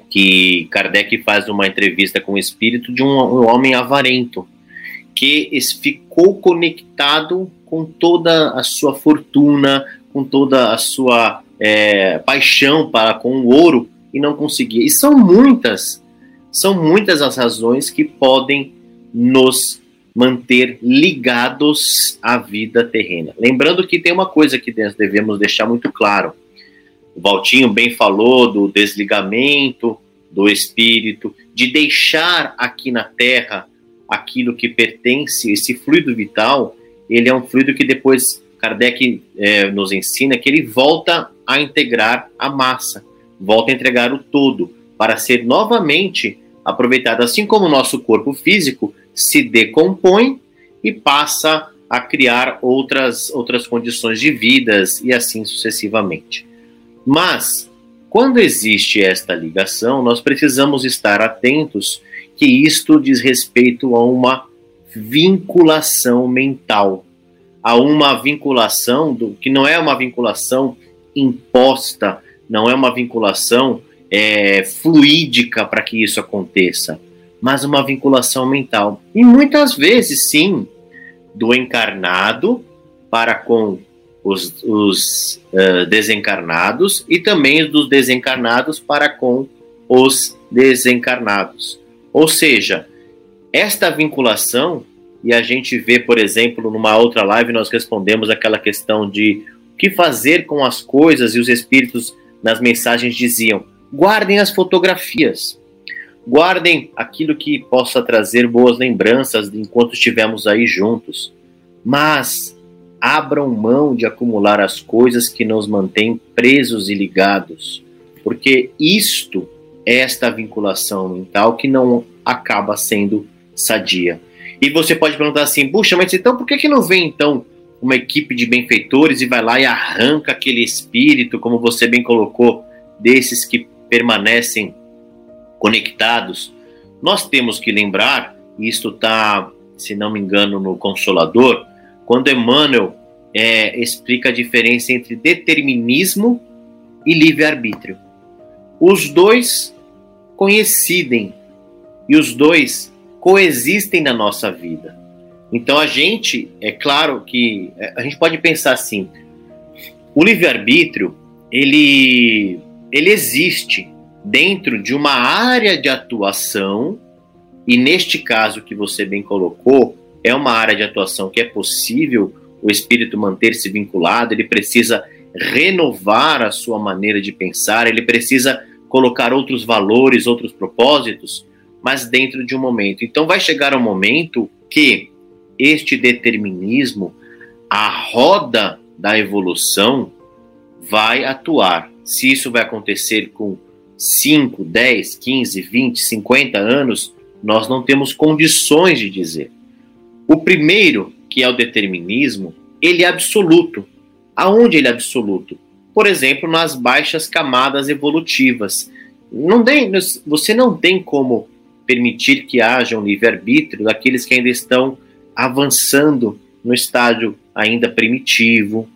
que Kardec faz uma entrevista com o espírito de um, um homem avarento, que ficou conectado com toda a sua fortuna, com toda a sua é, paixão para com o ouro e não conseguia. E são muitas, são muitas as razões que podem nos manter ligados à vida terrena. Lembrando que tem uma coisa que devemos deixar muito claro. O Valtinho bem falou do desligamento do espírito, de deixar aqui na terra aquilo que pertence, esse fluido vital, ele é um fluido que depois Kardec é, nos ensina que ele volta a integrar a massa, volta a entregar o todo, para ser novamente aproveitado, assim como o nosso corpo físico se decompõe e passa a criar outras, outras condições de vidas e assim sucessivamente. Mas, quando existe esta ligação, nós precisamos estar atentos que isto diz respeito a uma vinculação mental, a uma vinculação do que não é uma vinculação imposta, não é uma vinculação é, fluídica para que isso aconteça, mas uma vinculação mental. E muitas vezes, sim, do encarnado para com os, os uh, desencarnados e também dos desencarnados para com os desencarnados. Ou seja, esta vinculação, e a gente vê, por exemplo, numa outra live, nós respondemos aquela questão de o que fazer com as coisas, e os espíritos nas mensagens diziam: guardem as fotografias, guardem aquilo que possa trazer boas lembranças enquanto estivermos aí juntos, mas abram mão de acumular as coisas que nos mantêm presos e ligados, porque isto esta vinculação mental que não acaba sendo sadia. E você pode perguntar assim, puxa, mas então por que, que não vem então uma equipe de benfeitores e vai lá e arranca aquele espírito, como você bem colocou, desses que permanecem conectados? Nós temos que lembrar, e isto está, se não me engano, no Consolador, quando Emmanuel é, explica a diferença entre determinismo e livre-arbítrio. Os dois coincidem e os dois coexistem na nossa vida. Então a gente, é claro que é, a gente pode pensar assim, o livre-arbítrio, ele, ele existe dentro de uma área de atuação, e neste caso que você bem colocou, é uma área de atuação que é possível o espírito manter-se vinculado, ele precisa renovar a sua maneira de pensar, ele precisa colocar outros valores, outros propósitos, mas dentro de um momento. Então vai chegar um momento que este determinismo, a roda da evolução, vai atuar. Se isso vai acontecer com 5, 10, 15, 20, 50 anos, nós não temos condições de dizer. O primeiro, que é o determinismo, ele é absoluto. Aonde ele é absoluto? Por exemplo, nas baixas camadas evolutivas. Não tem, você não tem como permitir que haja um livre-arbítrio daqueles que ainda estão avançando no estágio ainda primitivo.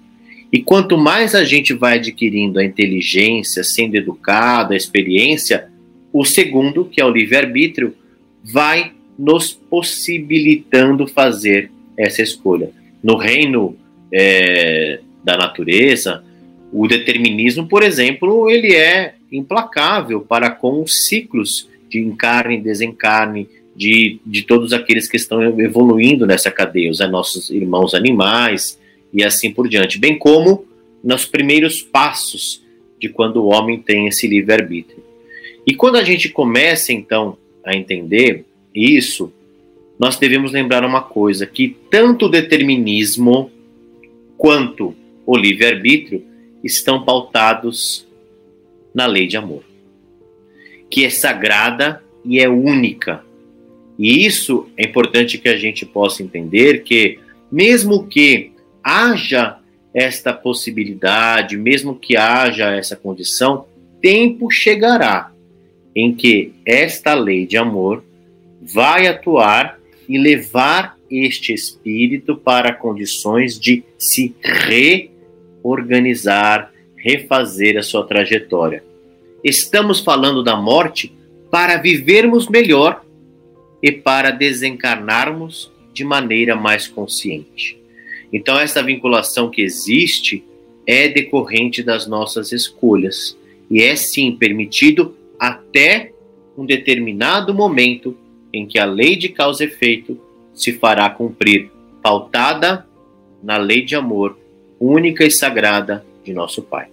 E quanto mais a gente vai adquirindo a inteligência, sendo educado, a experiência, o segundo, que é o livre-arbítrio, vai nos possibilitando fazer essa escolha. No reino é, da natureza, o determinismo, por exemplo, ele é implacável para com os ciclos de encarne e desencarne de, de todos aqueles que estão evoluindo nessa cadeia, os nossos irmãos animais e assim por diante, bem como nos primeiros passos de quando o homem tem esse livre-arbítrio. E quando a gente começa então a entender isso, nós devemos lembrar uma coisa: que tanto o determinismo quanto o livre-arbítrio estão pautados na lei de amor, que é sagrada e é única. E isso é importante que a gente possa entender que, mesmo que haja esta possibilidade, mesmo que haja essa condição, tempo chegará em que esta lei de amor vai atuar e levar este espírito para condições de se reorganizar, refazer a sua trajetória. Estamos falando da morte para vivermos melhor e para desencarnarmos de maneira mais consciente. Então, essa vinculação que existe é decorrente das nossas escolhas e é sim permitido até um determinado momento em que a lei de causa e efeito se fará cumprir, pautada na lei de amor única e sagrada de nosso Pai.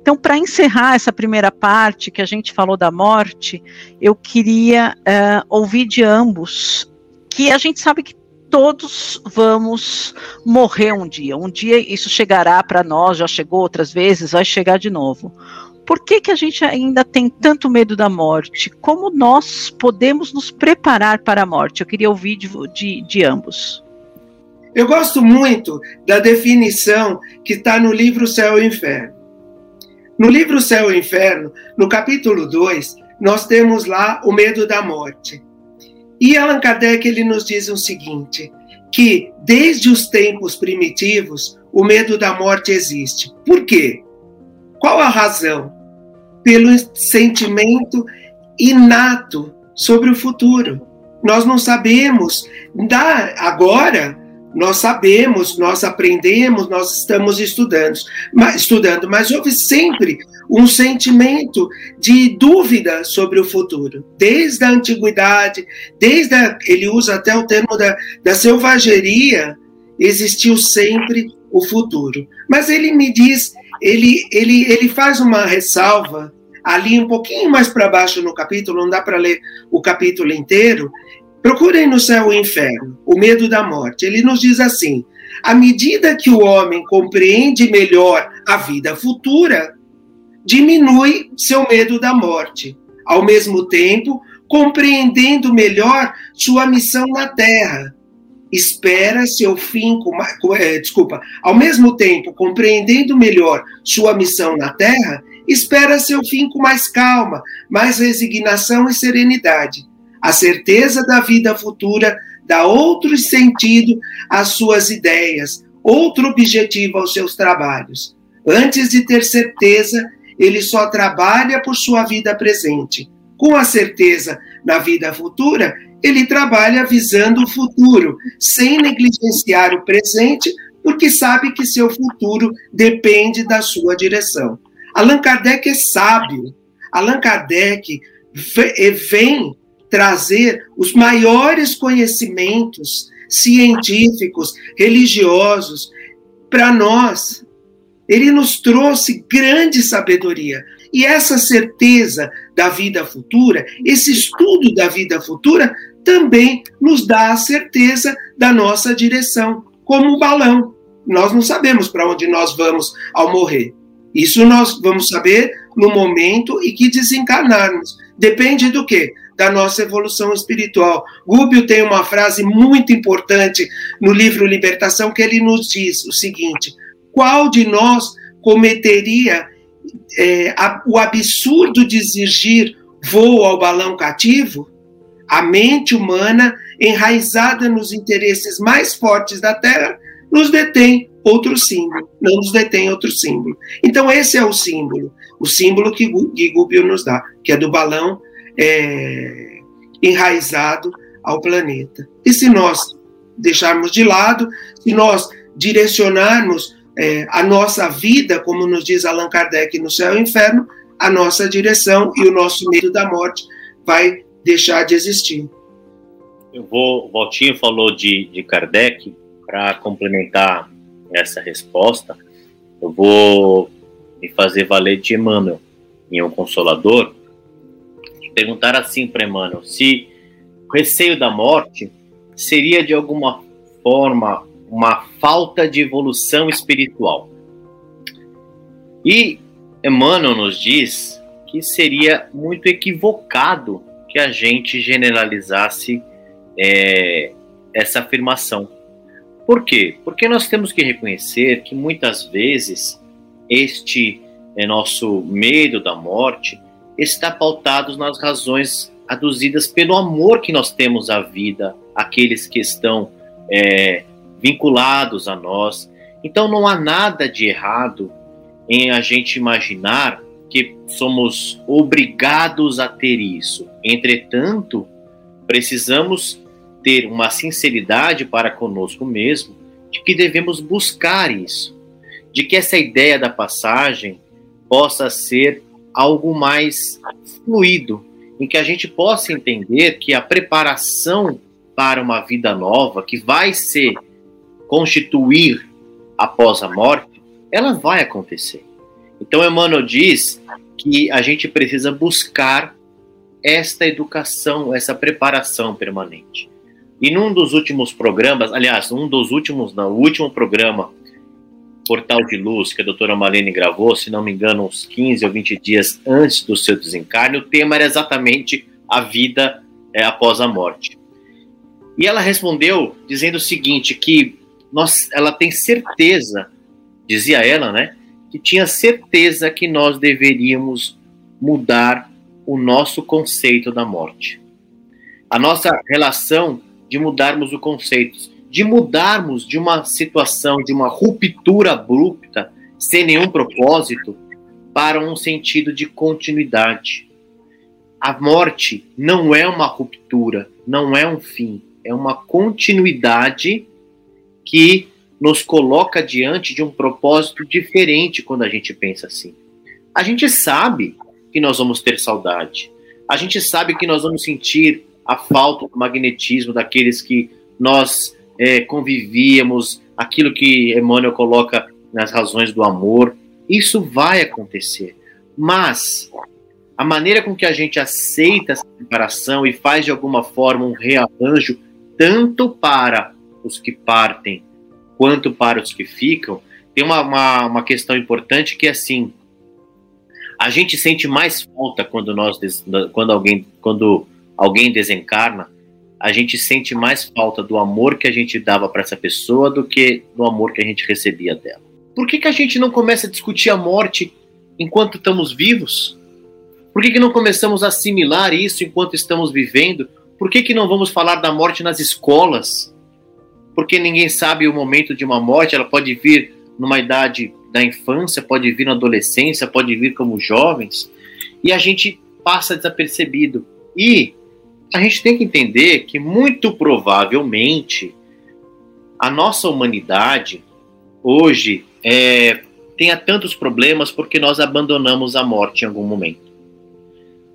Então, para encerrar essa primeira parte que a gente falou da morte, eu queria uh, ouvir de ambos que a gente sabe que todos vamos morrer um dia. Um dia isso chegará para nós, já chegou outras vezes, vai chegar de novo. Por que, que a gente ainda tem tanto medo da morte? Como nós podemos nos preparar para a morte? Eu queria ouvir de, de, de ambos. Eu gosto muito da definição que está no livro Céu e Inferno. No livro Céu e Inferno, no capítulo 2, nós temos lá o medo da morte. E Allan Kardec ele nos diz o seguinte, que desde os tempos primitivos o medo da morte existe. Por quê? Qual a razão? Pelo sentimento inato sobre o futuro. Nós não sabemos da agora nós sabemos, nós aprendemos, nós estamos estudando, mas, estudando, mas houve sempre um sentimento de dúvida sobre o futuro, desde a antiguidade, desde a, ele usa até o termo da, da selvageria, existiu sempre o futuro. Mas ele me diz, ele, ele, ele faz uma ressalva ali um pouquinho mais para baixo no capítulo, não dá para ler o capítulo inteiro, Procurem no céu o inferno, o medo da morte. Ele nos diz assim: à medida que o homem compreende melhor a vida futura, diminui seu medo da morte. Ao mesmo tempo, compreendendo melhor sua missão na Terra, espera seu fim com, é, desculpa, ao mesmo tempo compreendendo melhor sua missão na Terra, espera seu fim com mais calma, mais resignação e serenidade a certeza da vida futura dá outro sentido às suas ideias, outro objetivo aos seus trabalhos. Antes de ter certeza, ele só trabalha por sua vida presente. Com a certeza na vida futura, ele trabalha visando o futuro, sem negligenciar o presente, porque sabe que seu futuro depende da sua direção. Allan Kardec é sábio. Allan Kardec vem trazer os maiores conhecimentos científicos, religiosos para nós. Ele nos trouxe grande sabedoria. E essa certeza da vida futura, esse estudo da vida futura, também nos dá a certeza da nossa direção, como um balão. Nós não sabemos para onde nós vamos ao morrer. Isso nós vamos saber no momento em que desencarnarmos. Depende do quê? Da nossa evolução espiritual. Gúbio tem uma frase muito importante no livro Libertação que ele nos diz o seguinte: qual de nós cometeria é, a, o absurdo de exigir voo ao balão cativo? A mente humana, enraizada nos interesses mais fortes da Terra, nos detém outro símbolo, não nos detém outro símbolo. Então, esse é o símbolo, o símbolo que Gúbio nos dá, que é do balão é, enraizado ao planeta. E se nós deixarmos de lado, se nós direcionarmos é, a nossa vida, como nos diz Allan Kardec no Céu e Inferno, a nossa direção e o nosso medo da morte vai deixar de existir. Eu vou, o Valtinho falou de, de Kardec, para complementar essa resposta, eu vou me fazer valer de Emmanuel, em Um Consolador, perguntar assim para Emmanuel se o receio da morte seria de alguma forma uma falta de evolução espiritual. E Emmanuel nos diz que seria muito equivocado que que a gente generalizasse é, essa afirmação. Por quê? Porque nós temos que reconhecer que muitas vezes este é, nosso medo da morte está pautado nas razões aduzidas pelo amor que nós temos à vida, aqueles que estão é, vinculados a nós. Então não há nada de errado em a gente imaginar que somos obrigados a ter isso. Entretanto, precisamos ter uma sinceridade para conosco mesmo de que devemos buscar isso, de que essa ideia da passagem possa ser algo mais fluido, em que a gente possa entender que a preparação para uma vida nova, que vai se constituir após a morte, ela vai acontecer. Então, Emmanuel diz que a gente precisa buscar esta educação, essa preparação permanente. E num dos últimos programas, aliás, um dos últimos, não, o último programa, Portal de Luz, que a doutora Malene gravou, se não me engano, uns 15 ou 20 dias antes do seu desencarne, o tema era exatamente a vida é, após a morte. E ela respondeu dizendo o seguinte, que nós, ela tem certeza, dizia ela, né, que tinha certeza que nós deveríamos mudar o nosso conceito da morte. A nossa relação de mudarmos o conceito, de mudarmos de uma situação, de uma ruptura abrupta, sem nenhum propósito, para um sentido de continuidade. A morte não é uma ruptura, não é um fim, é uma continuidade que nos coloca diante de um propósito diferente quando a gente pensa assim. A gente sabe que nós vamos ter saudade. A gente sabe que nós vamos sentir a falta do magnetismo daqueles que nós é, convivíamos, aquilo que Emmanuel coloca nas razões do amor. Isso vai acontecer. Mas a maneira com que a gente aceita essa separação e faz de alguma forma um rearranjo, tanto para os que partem quanto para os que ficam, tem uma, uma, uma questão importante que é assim: a gente sente mais falta quando nós quando alguém quando alguém desencarna, a gente sente mais falta do amor que a gente dava para essa pessoa do que do amor que a gente recebia dela. Por que, que a gente não começa a discutir a morte enquanto estamos vivos? Por que, que não começamos a assimilar isso enquanto estamos vivendo? Por que, que não vamos falar da morte nas escolas? Porque ninguém sabe o momento de uma morte, ela pode vir numa idade da infância, pode vir na adolescência, pode vir como jovens, e a gente passa desapercebido. E a gente tem que entender que muito provavelmente a nossa humanidade hoje é, tenha tantos problemas porque nós abandonamos a morte em algum momento.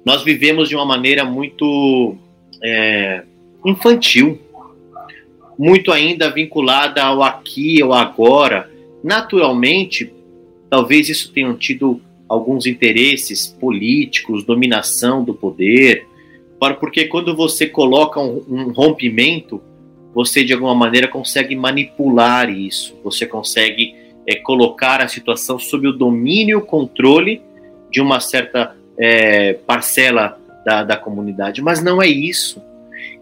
Nós vivemos de uma maneira muito é, infantil, muito ainda vinculada ao aqui, ao agora. Naturalmente, talvez isso tenha tido alguns interesses políticos, dominação do poder, porque quando você coloca um, um rompimento, você de alguma maneira consegue manipular isso, você consegue é, colocar a situação sob o domínio e o controle de uma certa é, parcela da, da comunidade, mas não é isso.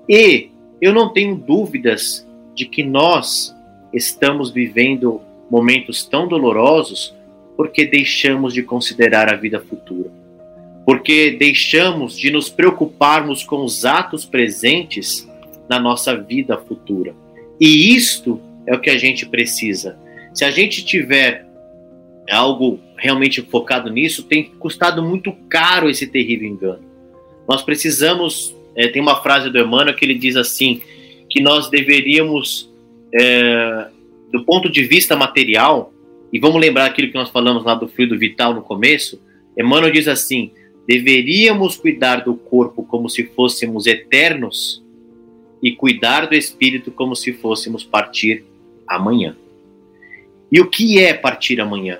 E eu não tenho dúvidas de que nós estamos vivendo momentos tão dolorosos porque deixamos de considerar a vida futura porque deixamos de nos preocuparmos com os atos presentes na nossa vida futura. E isto é o que a gente precisa. Se a gente tiver algo realmente focado nisso, tem custado muito caro esse terrível engano. Nós precisamos. É, tem uma frase do Emmanuel que ele diz assim: que nós deveríamos, é, do ponto de vista material, e vamos lembrar aquilo que nós falamos lá do fluido vital no começo, Emmanuel diz assim: Deveríamos cuidar do corpo como se fôssemos eternos e cuidar do espírito como se fôssemos partir amanhã. E o que é partir amanhã?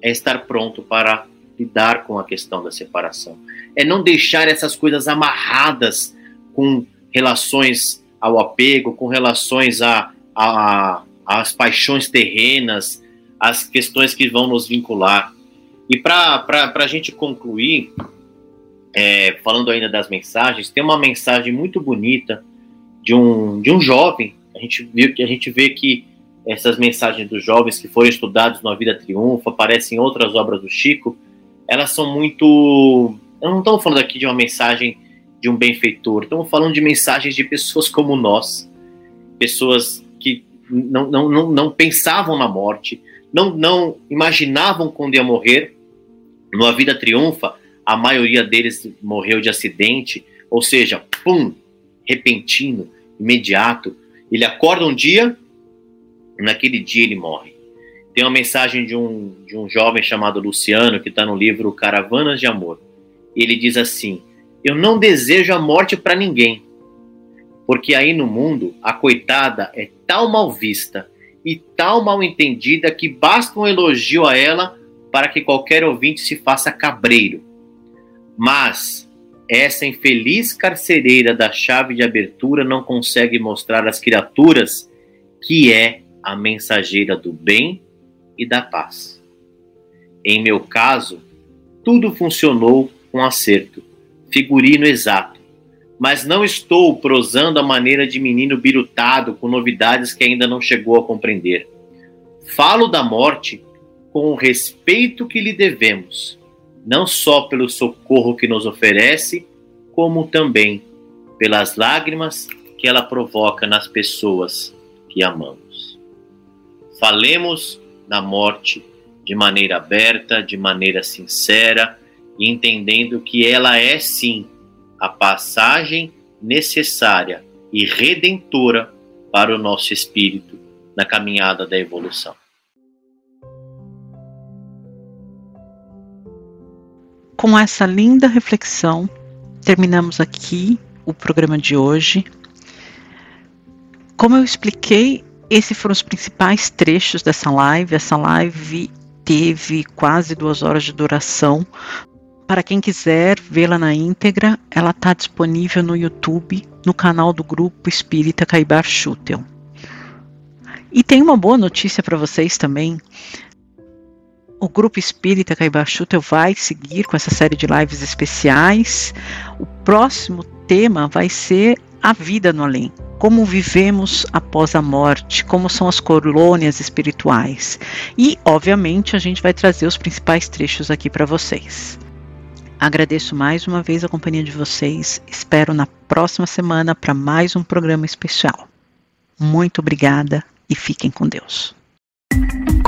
É estar pronto para lidar com a questão da separação. É não deixar essas coisas amarradas com relações ao apego, com relações a, a, às paixões terrenas, as questões que vão nos vincular. E para a gente concluir, é, falando ainda das mensagens, tem uma mensagem muito bonita de um, de um jovem. A gente viu que a gente vê que essas mensagens dos jovens que foram estudados na Vida Triunfa, aparecem em outras obras do Chico, elas são muito. Eu não estamos falando aqui de uma mensagem de um benfeitor, estamos falando de mensagens de pessoas como nós, pessoas que não, não, não, não pensavam na morte, não, não imaginavam quando ia morrer. No A Vida Triunfa, a maioria deles morreu de acidente, ou seja, pum, repentino, imediato. Ele acorda um dia, naquele dia ele morre. Tem uma mensagem de um, de um jovem chamado Luciano, que está no livro Caravanas de Amor. Ele diz assim: Eu não desejo a morte para ninguém, porque aí no mundo a coitada é tal mal vista e tal mal entendida que basta um elogio a ela para que qualquer ouvinte se faça cabreiro. Mas essa infeliz carcereira da chave de abertura não consegue mostrar às criaturas que é a mensageira do bem e da paz. Em meu caso, tudo funcionou com acerto, figurino exato, mas não estou prosando a maneira de menino birutado com novidades que ainda não chegou a compreender. Falo da morte com o respeito que lhe devemos, não só pelo socorro que nos oferece, como também pelas lágrimas que ela provoca nas pessoas que amamos. Falemos da morte de maneira aberta, de maneira sincera, entendendo que ela é sim a passagem necessária e redentora para o nosso espírito na caminhada da evolução. Com essa linda reflexão, terminamos aqui o programa de hoje. Como eu expliquei, esses foram os principais trechos dessa live. Essa live teve quase duas horas de duração. Para quem quiser vê-la na íntegra, ela está disponível no YouTube, no canal do Grupo Espírita Caibar Schutel. E tem uma boa notícia para vocês também. O Grupo Espírita Caibar Schutel vai seguir com essa série de lives especiais. O próximo tema vai ser a vida no além como vivemos após a morte, como são as colônias espirituais. E, obviamente, a gente vai trazer os principais trechos aqui para vocês. Agradeço mais uma vez a companhia de vocês. Espero na próxima semana para mais um programa especial. Muito obrigada e fiquem com Deus.